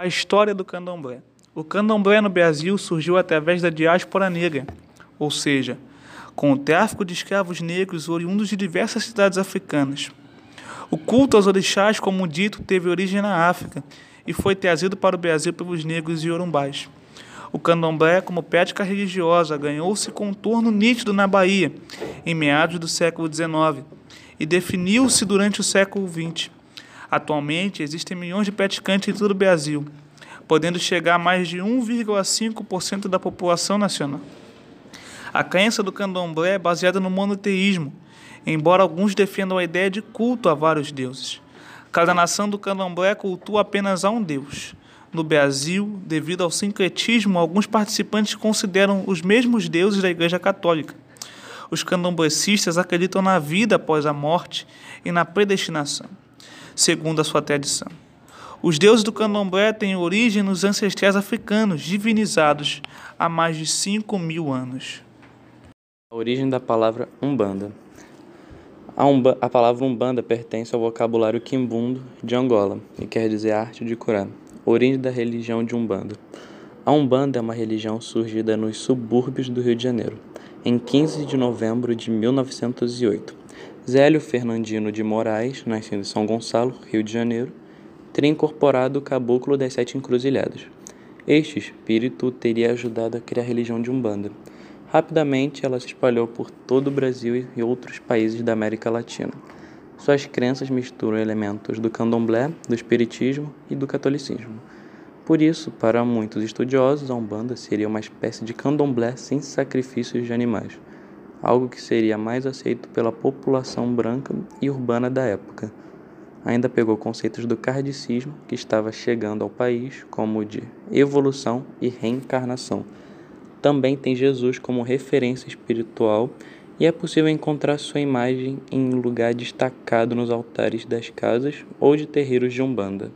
A história do candomblé. O candomblé no Brasil surgiu através da diáspora negra, ou seja, com o tráfico de escravos negros oriundos de diversas cidades africanas. O culto aos orixás, como dito, teve origem na África e foi trazido para o Brasil pelos negros e orumbais. O candomblé, como prática religiosa, ganhou-se contorno nítido na Bahia, em meados do século XIX, e definiu-se durante o século XX. Atualmente, existem milhões de praticantes em todo o Brasil, podendo chegar a mais de 1,5% da população nacional. A crença do candomblé é baseada no monoteísmo, embora alguns defendam a ideia de culto a vários deuses. Cada nação do candomblé cultua apenas a um deus. No Brasil, devido ao sincretismo, alguns participantes consideram os mesmos deuses da Igreja Católica. Os candomblecistas acreditam na vida após a morte e na predestinação segundo a sua tradição. Os deuses do candomblé têm origem nos ancestrais africanos, divinizados há mais de 5 mil anos. A origem da palavra Umbanda. A, umba, a palavra Umbanda pertence ao vocabulário quimbundo de Angola e quer dizer arte de curar. Origem da religião de Umbanda. A Umbanda é uma religião surgida nos subúrbios do Rio de Janeiro, em 15 de novembro de 1908 Zélio Fernandino de Moraes, nascido em São Gonçalo, Rio de Janeiro, teria incorporado o caboclo das sete encruzilhadas. Este espírito teria ajudado a criar a religião de Umbanda. Rapidamente, ela se espalhou por todo o Brasil e outros países da América Latina. Suas crenças misturam elementos do candomblé, do espiritismo e do catolicismo. Por isso, para muitos estudiosos, a Umbanda seria uma espécie de candomblé sem sacrifícios de animais algo que seria mais aceito pela população branca e urbana da época. Ainda pegou conceitos do kardecismo que estava chegando ao país, como o de evolução e reencarnação. Também tem Jesus como referência espiritual e é possível encontrar sua imagem em lugar destacado nos altares das casas ou de terreiros de Umbanda.